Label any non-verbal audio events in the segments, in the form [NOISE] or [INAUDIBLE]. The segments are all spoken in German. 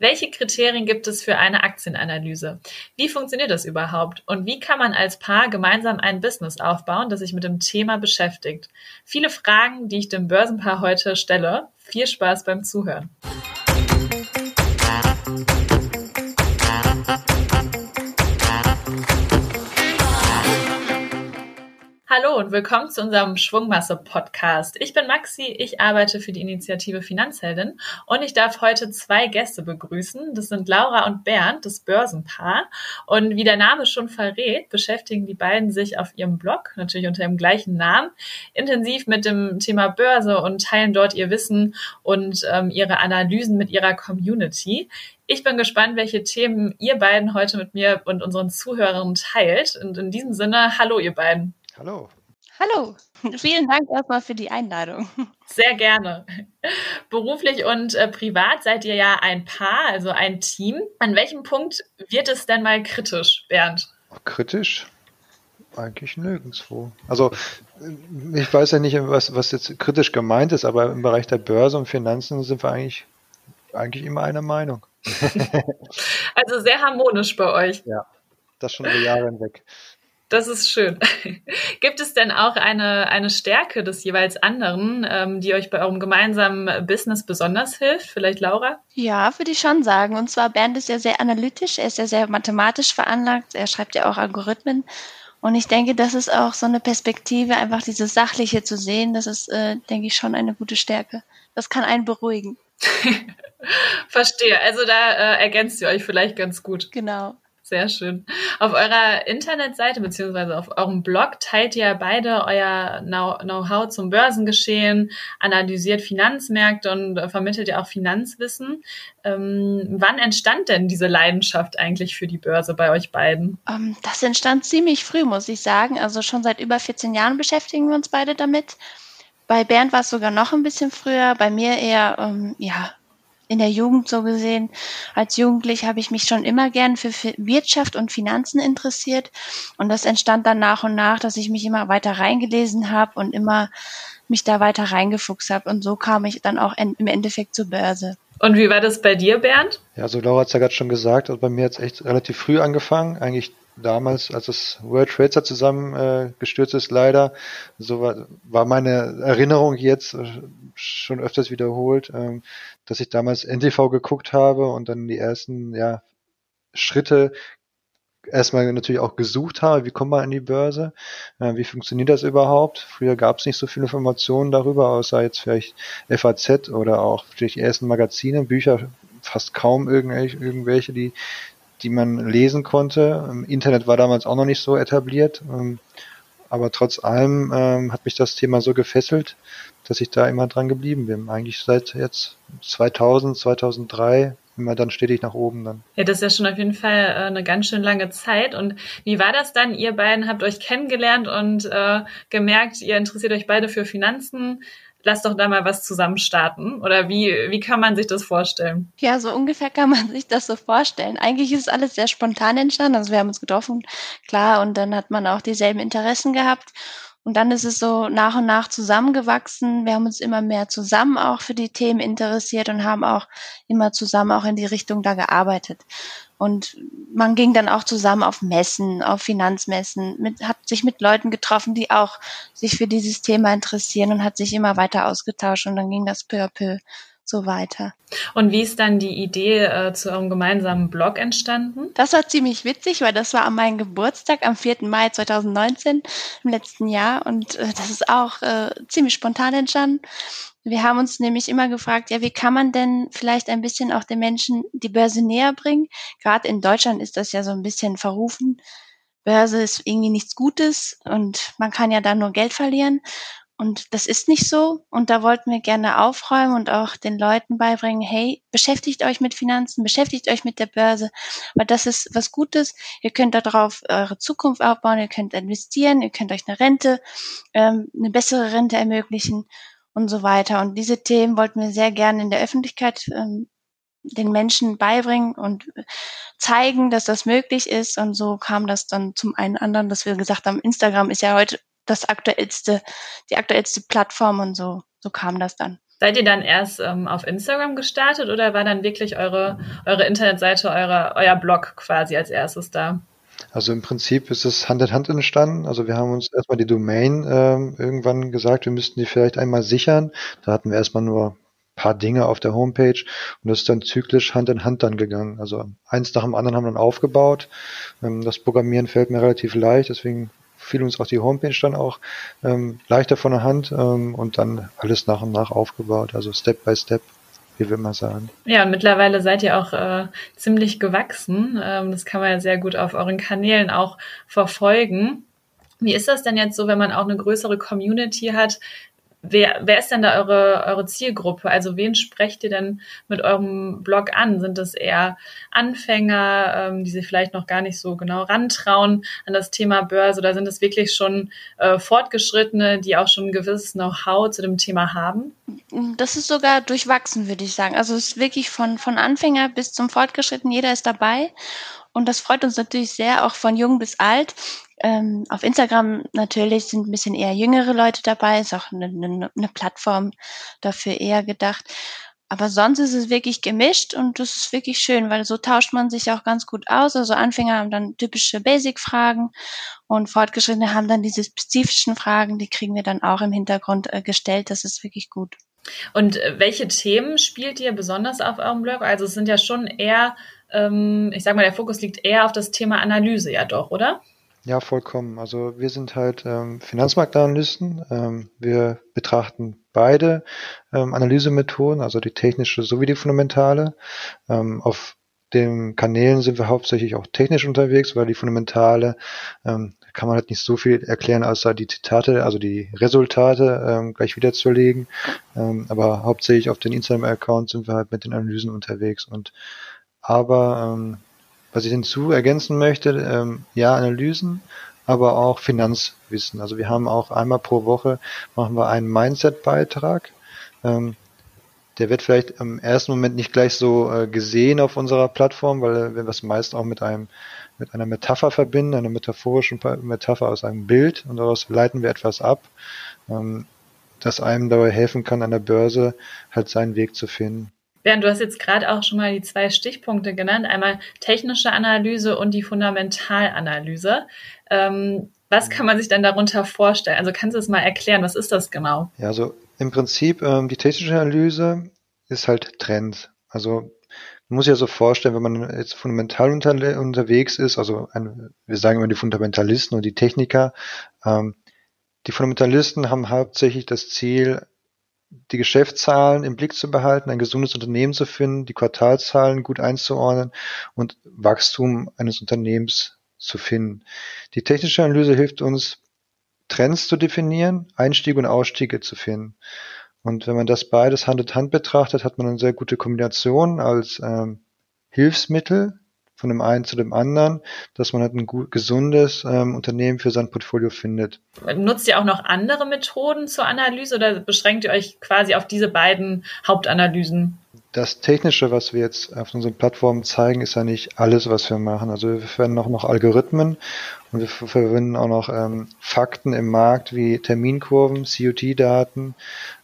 Welche Kriterien gibt es für eine Aktienanalyse? Wie funktioniert das überhaupt? Und wie kann man als Paar gemeinsam ein Business aufbauen, das sich mit dem Thema beschäftigt? Viele Fragen, die ich dem Börsenpaar heute stelle. Viel Spaß beim Zuhören. Hallo und willkommen zu unserem Schwungmasse-Podcast. Ich bin Maxi, ich arbeite für die Initiative Finanzheldin und ich darf heute zwei Gäste begrüßen. Das sind Laura und Bernd, das Börsenpaar. Und wie der Name schon verrät, beschäftigen die beiden sich auf ihrem Blog, natürlich unter dem gleichen Namen, intensiv mit dem Thema Börse und teilen dort ihr Wissen und ähm, ihre Analysen mit ihrer Community. Ich bin gespannt, welche Themen ihr beiden heute mit mir und unseren Zuhörern teilt. Und in diesem Sinne, hallo ihr beiden. Hallo. Hallo. [LAUGHS] Vielen Dank erstmal für die Einladung. Sehr gerne. Beruflich und äh, privat seid ihr ja ein Paar, also ein Team. An welchem Punkt wird es denn mal kritisch, Bernd? Kritisch? Eigentlich nirgendwo. Also ich weiß ja nicht, was, was jetzt kritisch gemeint ist, aber im Bereich der Börse und Finanzen sind wir eigentlich, eigentlich immer einer Meinung. [LAUGHS] also sehr harmonisch bei euch. Ja, das schon über Jahre hinweg. Das ist schön. [LAUGHS] Gibt es denn auch eine, eine Stärke des jeweils anderen, ähm, die euch bei eurem gemeinsamen Business besonders hilft? Vielleicht Laura? Ja, würde ich schon sagen. Und zwar Bernd ist ja sehr analytisch, er ist ja sehr mathematisch veranlagt, er schreibt ja auch Algorithmen. Und ich denke, das ist auch so eine Perspektive, einfach dieses Sachliche zu sehen, das ist, äh, denke ich, schon eine gute Stärke. Das kann einen beruhigen. [LAUGHS] Verstehe. Also da äh, ergänzt ihr euch vielleicht ganz gut. Genau. Sehr schön. Auf eurer Internetseite beziehungsweise auf eurem Blog teilt ihr beide euer Know-how zum Börsengeschehen, analysiert Finanzmärkte und vermittelt ihr auch Finanzwissen. Ähm, wann entstand denn diese Leidenschaft eigentlich für die Börse bei euch beiden? Um, ähm, das entstand ziemlich früh, muss ich sagen. Also schon seit über 14 Jahren beschäftigen wir uns beide damit. Bei Bernd war es sogar noch ein bisschen früher, bei mir eher, ähm, ja, in der Jugend so gesehen. Als Jugendlich habe ich mich schon immer gern für Wirtschaft und Finanzen interessiert. Und das entstand dann nach und nach, dass ich mich immer weiter reingelesen habe und immer mich da weiter reingefuchst habe. Und so kam ich dann auch im Endeffekt zur Börse. Und wie war das bei dir, Bernd? Ja, so Laura hat es ja gerade schon gesagt, also bei mir hat es echt relativ früh angefangen, eigentlich damals, als das World Trade Center zusammengestürzt äh, ist, leider. So war, war meine Erinnerung jetzt äh, schon öfters wiederholt, ähm, dass ich damals NTV geguckt habe und dann die ersten ja, Schritte erstmal natürlich auch gesucht habe, wie kommt man an die Börse, äh, wie funktioniert das überhaupt. Früher gab es nicht so viele Informationen darüber, außer jetzt vielleicht FAZ oder auch vielleicht die ersten Magazine, Bücher, fast kaum irgendwelche, irgendwelche die, die man lesen konnte. Im Internet war damals auch noch nicht so etabliert. Ähm, aber trotz allem ähm, hat mich das Thema so gefesselt, dass ich da immer dran geblieben bin. Eigentlich seit jetzt 2000, 2003 immer dann stetig nach oben dann. Ja, das ist ja schon auf jeden Fall äh, eine ganz schön lange Zeit. Und wie war das dann? Ihr beiden habt euch kennengelernt und äh, gemerkt, ihr interessiert euch beide für Finanzen lass doch da mal was zusammen starten. Oder wie, wie kann man sich das vorstellen? Ja, so ungefähr kann man [LAUGHS] sich das so vorstellen. Eigentlich ist alles sehr spontan entstanden. Also wir haben uns getroffen, klar, und dann hat man auch dieselben Interessen gehabt. Und dann ist es so nach und nach zusammengewachsen. Wir haben uns immer mehr zusammen auch für die Themen interessiert und haben auch immer zusammen auch in die Richtung da gearbeitet. Und man ging dann auch zusammen auf Messen, auf Finanzmessen, mit, hat sich mit Leuten getroffen, die auch sich für dieses Thema interessieren und hat sich immer weiter ausgetauscht und dann ging das peu à peu so weiter. Und wie ist dann die Idee äh, zu eurem gemeinsamen Blog entstanden? Das war ziemlich witzig, weil das war an meinem Geburtstag am 4. Mai 2019 im letzten Jahr und äh, das ist auch äh, ziemlich spontan entstanden. Wir haben uns nämlich immer gefragt, ja, wie kann man denn vielleicht ein bisschen auch den Menschen die Börse näher bringen? Gerade in Deutschland ist das ja so ein bisschen verrufen. Börse ist irgendwie nichts Gutes und man kann ja da nur Geld verlieren. Und das ist nicht so. Und da wollten wir gerne aufräumen und auch den Leuten beibringen, hey, beschäftigt euch mit Finanzen, beschäftigt euch mit der Börse, weil das ist was Gutes. Ihr könnt darauf eure Zukunft aufbauen, ihr könnt investieren, ihr könnt euch eine Rente, ähm, eine bessere Rente ermöglichen und so weiter. Und diese Themen wollten wir sehr gerne in der Öffentlichkeit ähm, den Menschen beibringen und zeigen, dass das möglich ist. Und so kam das dann zum einen anderen, dass wir gesagt haben, Instagram ist ja heute das aktuellste, die aktuellste Plattform und so, so kam das dann. Seid ihr dann erst ähm, auf Instagram gestartet oder war dann wirklich eure, eure Internetseite, eure, euer Blog quasi als erstes da? Also im Prinzip ist es Hand in Hand entstanden. Also wir haben uns erstmal die Domain ähm, irgendwann gesagt, wir müssten die vielleicht einmal sichern. Da hatten wir erstmal nur paar Dinge auf der Homepage und das ist dann zyklisch Hand in Hand dann gegangen. Also eins nach dem anderen haben wir dann aufgebaut. Ähm, das Programmieren fällt mir relativ leicht, deswegen fiel uns auch die Homepage dann auch ähm, leichter von der Hand ähm, und dann alles nach und nach aufgebaut, also Step by Step wie wir mal sagen. Ja, und mittlerweile seid ihr auch äh, ziemlich gewachsen. Ähm, das kann man ja sehr gut auf euren Kanälen auch verfolgen. Wie ist das denn jetzt so, wenn man auch eine größere Community hat? Wer, wer ist denn da eure, eure Zielgruppe? Also wen sprecht ihr denn mit eurem Blog an? Sind das eher Anfänger, ähm, die sich vielleicht noch gar nicht so genau rantrauen an das Thema Börse oder sind es wirklich schon äh, Fortgeschrittene, die auch schon ein gewisses Know-how zu dem Thema haben? Das ist sogar durchwachsen, würde ich sagen. Also es ist wirklich von, von Anfänger bis zum Fortgeschritten, jeder ist dabei. Und das freut uns natürlich sehr, auch von jung bis alt. Ähm, auf Instagram natürlich sind ein bisschen eher jüngere Leute dabei, ist auch eine, eine, eine Plattform dafür eher gedacht. Aber sonst ist es wirklich gemischt und das ist wirklich schön, weil so tauscht man sich auch ganz gut aus. Also Anfänger haben dann typische Basic-Fragen und Fortgeschrittene haben dann diese spezifischen Fragen, die kriegen wir dann auch im Hintergrund äh, gestellt. Das ist wirklich gut. Und äh, welche Themen spielt ihr besonders auf eurem Blog? Also es sind ja schon eher, ähm, ich sag mal, der Fokus liegt eher auf das Thema Analyse ja doch, oder? Ja, vollkommen. Also wir sind halt ähm, Finanzmarktanalysten. Ähm, wir betrachten beide ähm, Analysemethoden, also die technische sowie die fundamentale. Ähm, auf den Kanälen sind wir hauptsächlich auch technisch unterwegs, weil die fundamentale ähm, kann man halt nicht so viel erklären, außer die Zitate, also die Resultate ähm, gleich wiederzulegen. Ähm, aber hauptsächlich auf den Instagram-Account sind wir halt mit den Analysen unterwegs und aber ähm, was ich hinzu ergänzen möchte, ähm, ja, Analysen, aber auch Finanzwissen. Also wir haben auch einmal pro Woche machen wir einen Mindset-Beitrag. Ähm, der wird vielleicht im ersten Moment nicht gleich so äh, gesehen auf unserer Plattform, weil wir das meist auch mit einem mit einer Metapher verbinden, einer metaphorischen Metapher aus einem Bild und daraus leiten wir etwas ab, ähm, das einem dabei helfen kann, an der Börse halt seinen Weg zu finden. Bernd, du hast jetzt gerade auch schon mal die zwei Stichpunkte genannt, einmal technische Analyse und die Fundamentalanalyse. Ähm, was kann man sich denn darunter vorstellen? Also kannst du es mal erklären, was ist das genau? Ja, also im Prinzip ähm, die technische Analyse ist halt Trend. Also man muss sich ja so vorstellen, wenn man jetzt fundamental unter, unterwegs ist, also ein, wir sagen immer die Fundamentalisten und die Techniker, ähm, die Fundamentalisten haben hauptsächlich das Ziel, die Geschäftszahlen im Blick zu behalten, ein gesundes Unternehmen zu finden, die Quartalzahlen gut einzuordnen und Wachstum eines Unternehmens zu finden. Die technische Analyse hilft uns, Trends zu definieren, Einstiege und Ausstiege zu finden. Und wenn man das beides Hand in Hand betrachtet, hat man eine sehr gute Kombination als ähm, Hilfsmittel von dem einen zu dem anderen, dass man halt ein gut, gesundes ähm, Unternehmen für sein Portfolio findet. Nutzt ihr auch noch andere Methoden zur Analyse oder beschränkt ihr euch quasi auf diese beiden Hauptanalysen? Das Technische, was wir jetzt auf unseren Plattformen zeigen, ist ja nicht alles, was wir machen. Also wir verwenden auch noch Algorithmen und wir verwenden auch noch ähm, Fakten im Markt wie Terminkurven, COT-Daten,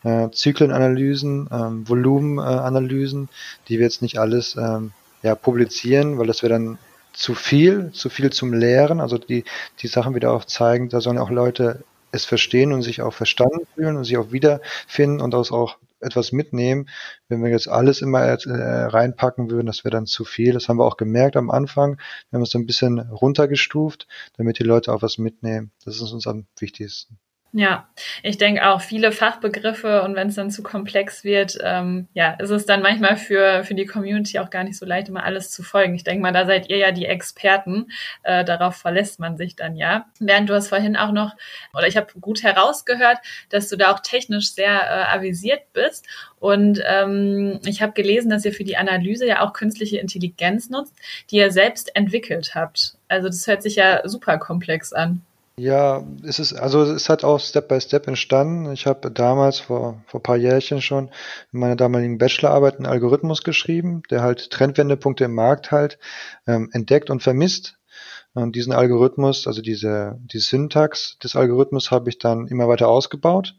äh, Zyklenanalysen, ähm, Volumenanalysen, die wir jetzt nicht alles ähm, ja, publizieren, weil das wäre dann zu viel, zu viel zum Lehren. Also die, die Sachen wieder auch zeigen, da sollen auch Leute es verstehen und sich auch verstanden fühlen und sich auch wiederfinden und daraus auch etwas mitnehmen. Wenn wir jetzt alles immer äh, reinpacken würden, das wäre dann zu viel. Das haben wir auch gemerkt am Anfang. Wir haben es ein bisschen runtergestuft, damit die Leute auch was mitnehmen. Das ist uns am wichtigsten. Ja, ich denke auch viele Fachbegriffe und wenn es dann zu komplex wird, ähm, ja, ist es dann manchmal für, für die Community auch gar nicht so leicht, immer alles zu folgen. Ich denke mal, da seid ihr ja die Experten, äh, darauf verlässt man sich dann ja. Während du hast vorhin auch noch, oder ich habe gut herausgehört, dass du da auch technisch sehr äh, avisiert bist und ähm, ich habe gelesen, dass ihr für die Analyse ja auch künstliche Intelligenz nutzt, die ihr selbst entwickelt habt. Also das hört sich ja super komplex an. Ja, es ist, also es halt auch Step by Step entstanden. Ich habe damals vor, vor paar Jährchen schon in meiner damaligen Bachelorarbeit einen Algorithmus geschrieben, der halt Trendwendepunkte im Markt halt ähm, entdeckt und vermisst. Und diesen Algorithmus, also diese, die Syntax des Algorithmus habe ich dann immer weiter ausgebaut.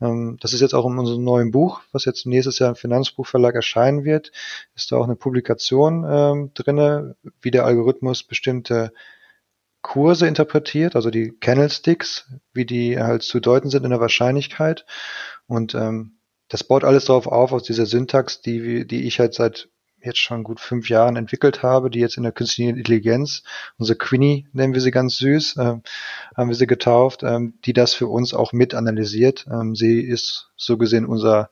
Ähm, das ist jetzt auch in unserem neuen Buch, was jetzt nächstes Jahr im Finanzbuchverlag erscheinen wird, ist da auch eine Publikation ähm, drinne, wie der Algorithmus bestimmte Kurse interpretiert, also die Candlesticks, wie die halt zu deuten sind in der Wahrscheinlichkeit. Und ähm, das baut alles darauf auf, aus dieser Syntax, die, die ich halt seit jetzt schon gut fünf Jahren entwickelt habe, die jetzt in der künstlichen Intelligenz, unsere Queenie nennen wir sie ganz süß, äh, haben wir sie getauft, ähm, die das für uns auch mit analysiert. Ähm, sie ist so gesehen unser,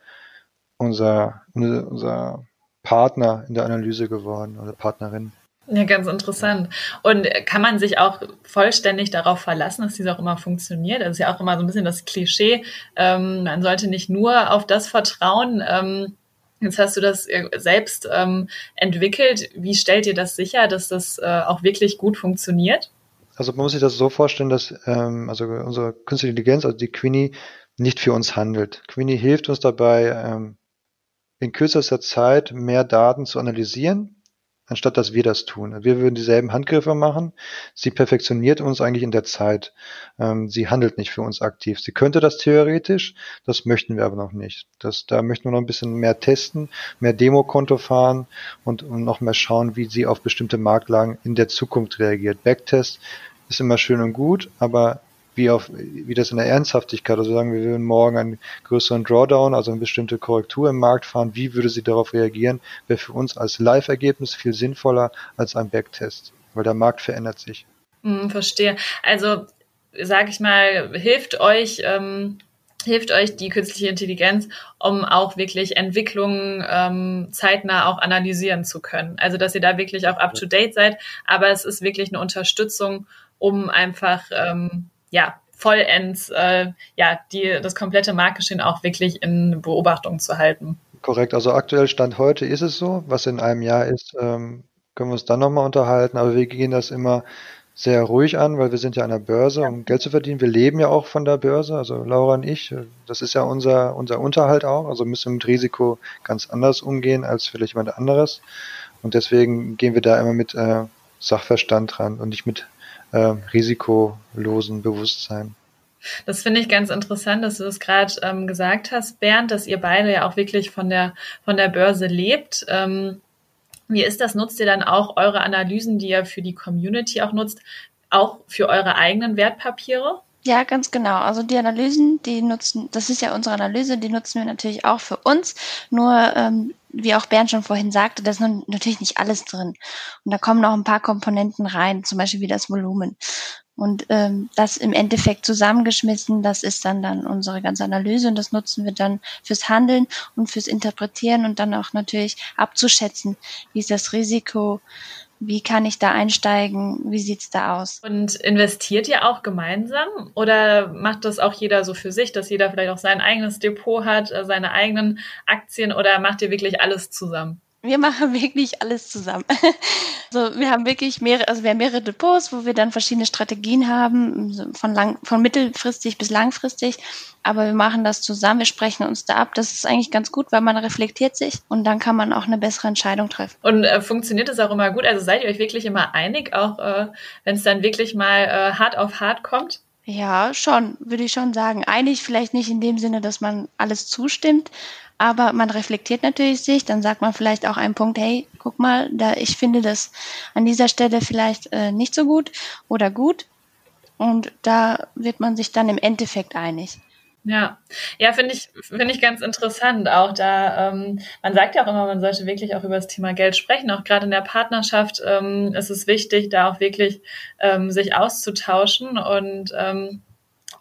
unser, unser Partner in der Analyse geworden oder Partnerin. Ja, ganz interessant. Und kann man sich auch vollständig darauf verlassen, dass dies auch immer funktioniert? Das ist ja auch immer so ein bisschen das Klischee. Ähm, man sollte nicht nur auf das vertrauen. Ähm, jetzt hast du das äh, selbst ähm, entwickelt. Wie stellt ihr das sicher, dass das äh, auch wirklich gut funktioniert? Also man muss sich das so vorstellen, dass ähm, also unsere künstliche Intelligenz, also die Queenie, nicht für uns handelt. Queenie hilft uns dabei, ähm, in kürzester Zeit mehr Daten zu analysieren anstatt dass wir das tun. Wir würden dieselben Handgriffe machen. Sie perfektioniert uns eigentlich in der Zeit. Ähm, sie handelt nicht für uns aktiv. Sie könnte das theoretisch, das möchten wir aber noch nicht. Das, da möchten wir noch ein bisschen mehr testen, mehr Demokonto fahren und, und noch mehr schauen, wie sie auf bestimmte Marktlagen in der Zukunft reagiert. Backtest ist immer schön und gut, aber wie auf, wie das in der Ernsthaftigkeit, also sagen wir würden morgen einen größeren Drawdown, also eine bestimmte Korrektur im Markt fahren, wie würde sie darauf reagieren, wäre für uns als Live-Ergebnis viel sinnvoller als ein Backtest, weil der Markt verändert sich. Hm, verstehe. Also, sage ich mal, hilft euch, ähm, hilft euch die künstliche Intelligenz, um auch wirklich Entwicklungen ähm, zeitnah auch analysieren zu können. Also, dass ihr da wirklich auch up-to-date seid, aber es ist wirklich eine Unterstützung, um einfach ähm, ja, vollends äh, ja, die, das komplette Marktgeschehen auch wirklich in Beobachtung zu halten. Korrekt, also aktuell Stand heute ist es so, was in einem Jahr ist, ähm, können wir uns dann nochmal unterhalten, aber wir gehen das immer sehr ruhig an, weil wir sind ja an der Börse, um Geld zu verdienen. Wir leben ja auch von der Börse, also Laura und ich. Das ist ja unser, unser Unterhalt auch. Also müssen mit Risiko ganz anders umgehen als vielleicht jemand anderes. Und deswegen gehen wir da immer mit äh, Sachverstand dran und nicht mit äh, risikolosen Bewusstsein. Das finde ich ganz interessant, dass du das gerade ähm, gesagt hast, Bernd, dass ihr beide ja auch wirklich von der, von der Börse lebt. Ähm, wie ist das? Nutzt ihr dann auch eure Analysen, die ihr für die Community auch nutzt, auch für eure eigenen Wertpapiere? Ja, ganz genau. Also die Analysen, die nutzen, das ist ja unsere Analyse, die nutzen wir natürlich auch für uns. Nur, ähm, wie auch Bernd schon vorhin sagte, da ist natürlich nicht alles drin. Und da kommen noch ein paar Komponenten rein, zum Beispiel wie das Volumen. Und ähm, das im Endeffekt zusammengeschmissen, das ist dann dann unsere ganze Analyse und das nutzen wir dann fürs Handeln und fürs Interpretieren und dann auch natürlich abzuschätzen, wie ist das Risiko, wie kann ich da einsteigen? Wie sieht's da aus? Und investiert ihr auch gemeinsam oder macht das auch jeder so für sich, dass jeder vielleicht auch sein eigenes Depot hat, äh, seine eigenen Aktien oder macht ihr wirklich alles zusammen? Wir machen [LAUGHS] wirklich alles zusammen. [LAUGHS] Also wir haben wirklich mehrere, also wir haben mehrere Depots, wo wir dann verschiedene Strategien haben, von lang, von mittelfristig bis langfristig. Aber wir machen das zusammen, wir sprechen uns da ab. Das ist eigentlich ganz gut, weil man reflektiert sich und dann kann man auch eine bessere Entscheidung treffen. Und äh, funktioniert das auch immer gut? Also seid ihr euch wirklich immer einig, auch äh, wenn es dann wirklich mal äh, hart auf hart kommt? Ja, schon, würde ich schon sagen. Einig vielleicht nicht in dem Sinne, dass man alles zustimmt, aber man reflektiert natürlich sich, dann sagt man vielleicht auch einen Punkt, hey, guck mal, da ich finde das an dieser Stelle vielleicht äh, nicht so gut oder gut. Und da wird man sich dann im Endeffekt einig. Ja, ja, finde ich, finde ich ganz interessant. Auch da, ähm, man sagt ja auch immer, man sollte wirklich auch über das Thema Geld sprechen. Auch gerade in der Partnerschaft ähm, ist es wichtig, da auch wirklich ähm, sich auszutauschen und ähm,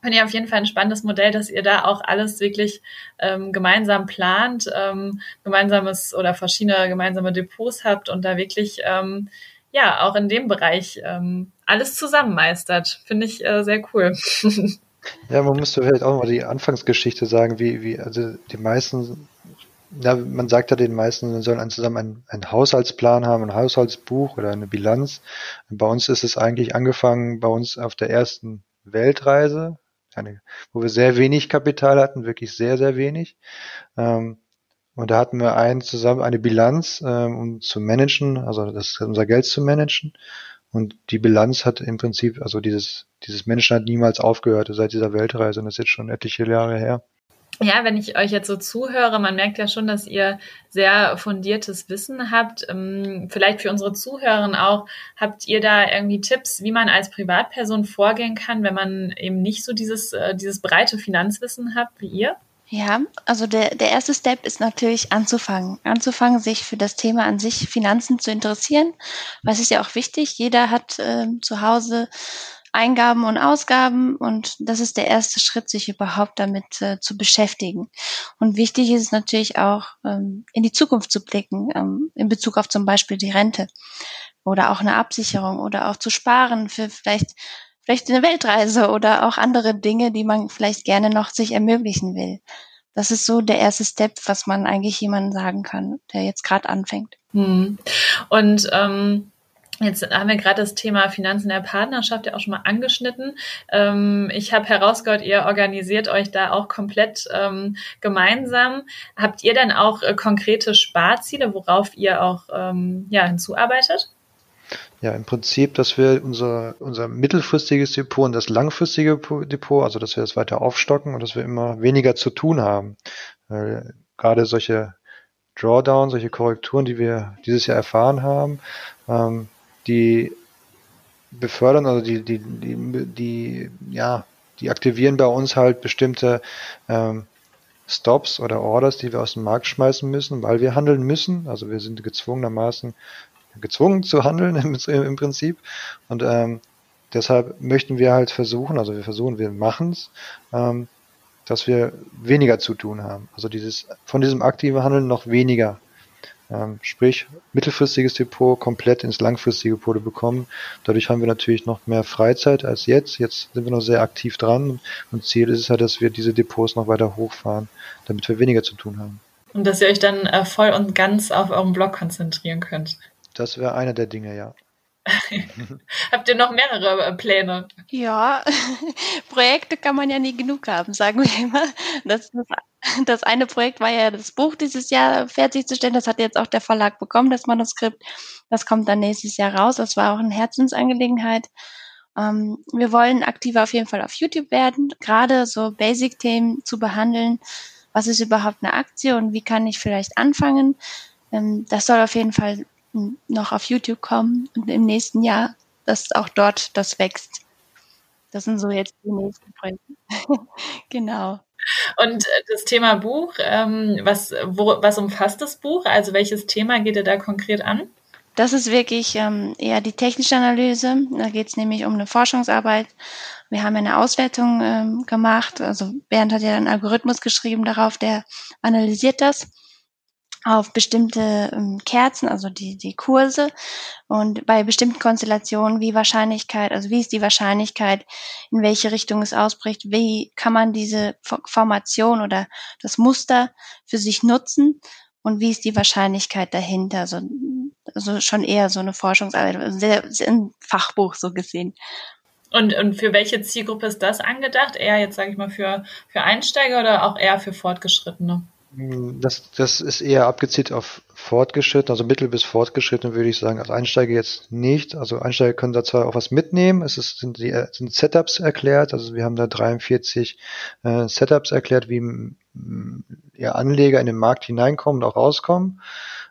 finde ich auf jeden Fall ein spannendes Modell, dass ihr da auch alles wirklich ähm, gemeinsam plant, ähm, gemeinsames oder verschiedene gemeinsame Depots habt und da wirklich ähm, ja auch in dem Bereich ähm, alles zusammen meistert. Finde ich äh, sehr cool. [LAUGHS] ja, man müsste vielleicht auch mal die Anfangsgeschichte sagen, wie, wie, also die meisten ja, man sagt ja den meisten, man soll einen zusammen einen, einen Haushaltsplan haben, ein Haushaltsbuch oder eine Bilanz. Bei uns ist es eigentlich angefangen, bei uns auf der ersten Weltreise, eine, wo wir sehr wenig Kapital hatten, wirklich sehr, sehr wenig. Ähm, und da hatten wir ein, zusammen eine Bilanz, ähm, um zu managen, also das unser Geld zu managen. Und die Bilanz hat im Prinzip, also dieses, dieses Managen hat niemals aufgehört seit dieser Weltreise und das ist jetzt schon etliche Jahre her. Ja, wenn ich euch jetzt so zuhöre, man merkt ja schon, dass ihr sehr fundiertes Wissen habt. Ähm, vielleicht für unsere Zuhörerinnen auch, habt ihr da irgendwie Tipps, wie man als Privatperson vorgehen kann, wenn man eben nicht so dieses, äh, dieses breite Finanzwissen hat wie ihr? Ja, also der, der erste Step ist natürlich anzufangen. Anzufangen, sich für das Thema an sich Finanzen zu interessieren. Was ist ja auch wichtig. Jeder hat äh, zu Hause Eingaben und Ausgaben und das ist der erste Schritt, sich überhaupt damit äh, zu beschäftigen. Und wichtig ist es natürlich auch, ähm, in die Zukunft zu blicken, ähm, in Bezug auf zum Beispiel die Rente oder auch eine Absicherung oder auch zu sparen für vielleicht vielleicht eine Weltreise oder auch andere Dinge, die man vielleicht gerne noch sich ermöglichen will. Das ist so der erste Step, was man eigentlich jemandem sagen kann, der jetzt gerade anfängt. Hm. Und ähm, Jetzt haben wir gerade das Thema Finanzen der Partnerschaft ja auch schon mal angeschnitten. Ähm, ich habe herausgehört, ihr organisiert euch da auch komplett ähm, gemeinsam. Habt ihr denn auch äh, konkrete Sparziele, worauf ihr auch ähm, ja, hinzuarbeitet? Ja, im Prinzip, dass wir unser, unser mittelfristiges Depot und das langfristige Depot, also dass wir das weiter aufstocken und dass wir immer weniger zu tun haben. Weil gerade solche Drawdowns, solche Korrekturen, die wir dieses Jahr erfahren haben, ähm, die befördern, also die, die, die, die, ja, die aktivieren bei uns halt bestimmte ähm, Stops oder Orders, die wir aus dem Markt schmeißen müssen, weil wir handeln müssen. Also wir sind gezwungenermaßen gezwungen zu handeln im, im Prinzip. Und ähm, deshalb möchten wir halt versuchen, also wir versuchen, wir machen es, ähm, dass wir weniger zu tun haben. Also dieses von diesem aktiven Handeln noch weniger ähm, sprich, mittelfristiges Depot komplett ins langfristige Depot bekommen. Dadurch haben wir natürlich noch mehr Freizeit als jetzt. Jetzt sind wir noch sehr aktiv dran und Ziel ist es halt, dass wir diese Depots noch weiter hochfahren, damit wir weniger zu tun haben. Und dass ihr euch dann äh, voll und ganz auf euren Blog konzentrieren könnt. Das wäre einer der Dinge, ja. [LAUGHS] Habt ihr noch mehrere äh, Pläne? Ja, [LAUGHS] Projekte kann man ja nie genug haben, sagen wir immer. Das, das, das, eine Projekt war ja das Buch dieses Jahr fertigzustellen. Das hat jetzt auch der Verlag bekommen, das Manuskript. Das kommt dann nächstes Jahr raus. Das war auch eine Herzensangelegenheit. Ähm, wir wollen aktiver auf jeden Fall auf YouTube werden, gerade so Basic-Themen zu behandeln. Was ist überhaupt eine Aktie und wie kann ich vielleicht anfangen? Ähm, das soll auf jeden Fall noch auf YouTube kommen und im nächsten Jahr, dass auch dort das wächst. Das sind so jetzt die nächsten Projekte. [LAUGHS] genau. Und äh, das Thema Buch, ähm, was, wo, was umfasst das Buch? Also welches Thema geht ihr da konkret an? Das ist wirklich ähm, eher die technische Analyse. Da geht es nämlich um eine Forschungsarbeit. Wir haben eine Auswertung ähm, gemacht. Also Bernd hat ja einen Algorithmus geschrieben darauf, der analysiert das auf bestimmte ähm, Kerzen, also die, die Kurse und bei bestimmten Konstellationen, wie Wahrscheinlichkeit, also wie ist die Wahrscheinlichkeit, in welche Richtung es ausbricht, wie kann man diese Formation oder das Muster für sich nutzen und wie ist die Wahrscheinlichkeit dahinter, also, also schon eher so eine Forschungsarbeit, also sehr, sehr ein Fachbuch so gesehen. Und, und für welche Zielgruppe ist das angedacht? Eher jetzt, sage ich mal, für, für Einsteiger oder auch eher für Fortgeschrittene? Das, das ist eher abgezielt auf fortgeschritten, also mittel bis fortgeschritten würde ich sagen. Als Einsteiger jetzt nicht. Also Einsteiger können da zwar auch was mitnehmen. Es ist, sind, die, sind Setups erklärt. Also wir haben da 43 äh, Setups erklärt, wie ja, Anleger in den Markt hineinkommen und auch rauskommen.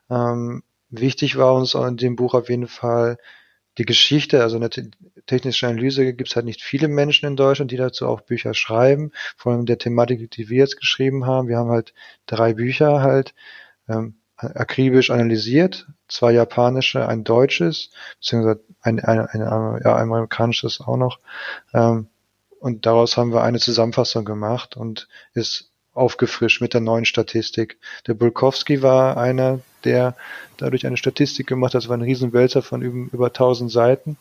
Ähm, wichtig war uns in dem Buch auf jeden Fall die Geschichte, also technische Analyse gibt es halt nicht viele Menschen in Deutschland, die dazu auch Bücher schreiben, vor allem der Thematik, die wir jetzt geschrieben haben. Wir haben halt drei Bücher halt ähm, akribisch analysiert, zwei japanische, ein deutsches, beziehungsweise ein, ein, ein, ja, ein amerikanisches auch noch. Ähm, und daraus haben wir eine Zusammenfassung gemacht und ist aufgefrischt mit der neuen Statistik. Der Bulkowski war einer, der dadurch eine Statistik gemacht hat. Das war ein Riesenwälzer von über, über 1000 Seiten.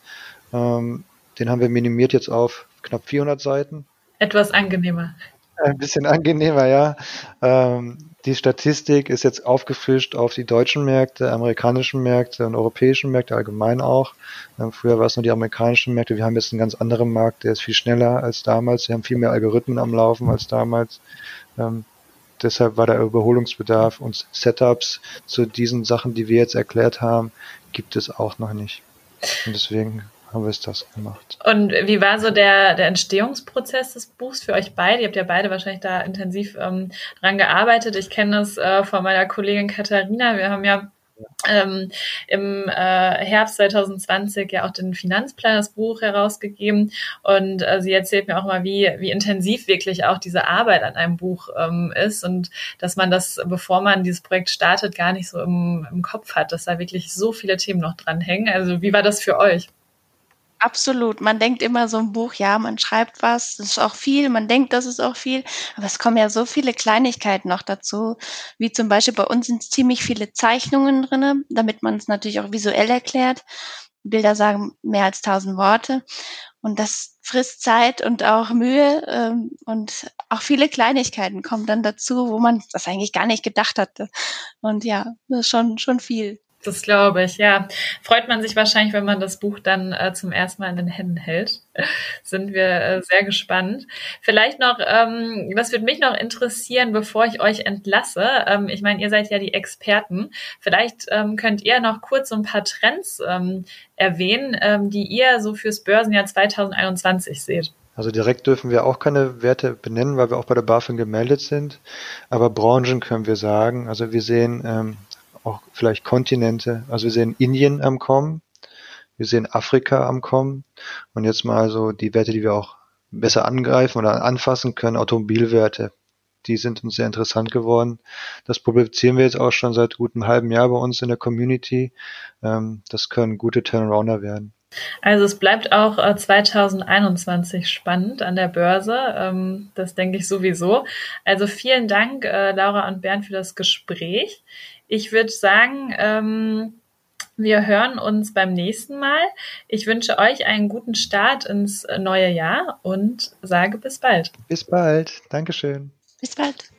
Ähm, den haben wir minimiert jetzt auf knapp 400 Seiten. Etwas angenehmer. Ein bisschen angenehmer, ja. Ähm, die Statistik ist jetzt aufgefrischt auf die deutschen Märkte, amerikanischen Märkte und europäischen Märkte allgemein auch. Ähm, früher war es nur die amerikanischen Märkte. Wir haben jetzt einen ganz anderen Markt, der ist viel schneller als damals. Wir haben viel mehr Algorithmen am Laufen als damals. Ähm, deshalb war der Überholungsbedarf und Setups zu diesen Sachen, die wir jetzt erklärt haben, gibt es auch noch nicht. Und deswegen haben wir es das gemacht. Und wie war so der, der Entstehungsprozess des Buchs für euch beide? Ihr habt ja beide wahrscheinlich da intensiv ähm, dran gearbeitet. Ich kenne es äh, von meiner Kollegin Katharina. Wir haben ja ähm, im äh, Herbst 2020 ja auch den Finanzplan, das Buch herausgegeben. Und äh, sie erzählt mir auch mal, wie, wie intensiv wirklich auch diese Arbeit an einem Buch ähm, ist und dass man das, bevor man dieses Projekt startet, gar nicht so im, im Kopf hat, dass da wirklich so viele Themen noch dranhängen. Also wie war das für euch? Absolut. Man denkt immer so ein Buch, ja, man schreibt was, das ist auch viel, man denkt, das ist auch viel, aber es kommen ja so viele Kleinigkeiten noch dazu, wie zum Beispiel bei uns sind ziemlich viele Zeichnungen drinne, damit man es natürlich auch visuell erklärt. Bilder sagen mehr als tausend Worte und das frisst Zeit und auch Mühe ähm, und auch viele Kleinigkeiten kommen dann dazu, wo man das eigentlich gar nicht gedacht hatte. Und ja, das ist schon, schon viel. Das glaube ich, ja. Freut man sich wahrscheinlich, wenn man das Buch dann äh, zum ersten Mal in den Händen hält. [LAUGHS] Sind wir äh, sehr gespannt. Vielleicht noch, ähm, was würde mich noch interessieren, bevor ich euch entlasse? Ähm, ich meine, ihr seid ja die Experten. Vielleicht ähm, könnt ihr noch kurz so ein paar Trends ähm, erwähnen, ähm, die ihr so fürs Börsenjahr 2021 seht. Also direkt dürfen wir auch keine Werte benennen, weil wir auch bei der BaFin gemeldet sind. Aber Branchen können wir sagen. Also wir sehen ähm, auch vielleicht Kontinente. Also wir sehen Indien am Kommen, wir sehen Afrika am Kommen und jetzt mal so die Werte, die wir auch besser angreifen oder anfassen können, Automobilwerte. Die sind uns sehr interessant geworden. Das publizieren wir jetzt auch schon seit gut einem halben Jahr bei uns in der Community. Ähm, das können gute Turnarounder werden. Also es bleibt auch 2021 äh, spannend an der Börse. Ähm, das denke ich sowieso. Also vielen Dank, äh, Laura und Bernd, für das Gespräch. Ich würde sagen, ähm, wir hören uns beim nächsten Mal. Ich wünsche euch einen guten Start ins neue Jahr und sage bis bald. Bis bald. Dankeschön. Bis bald.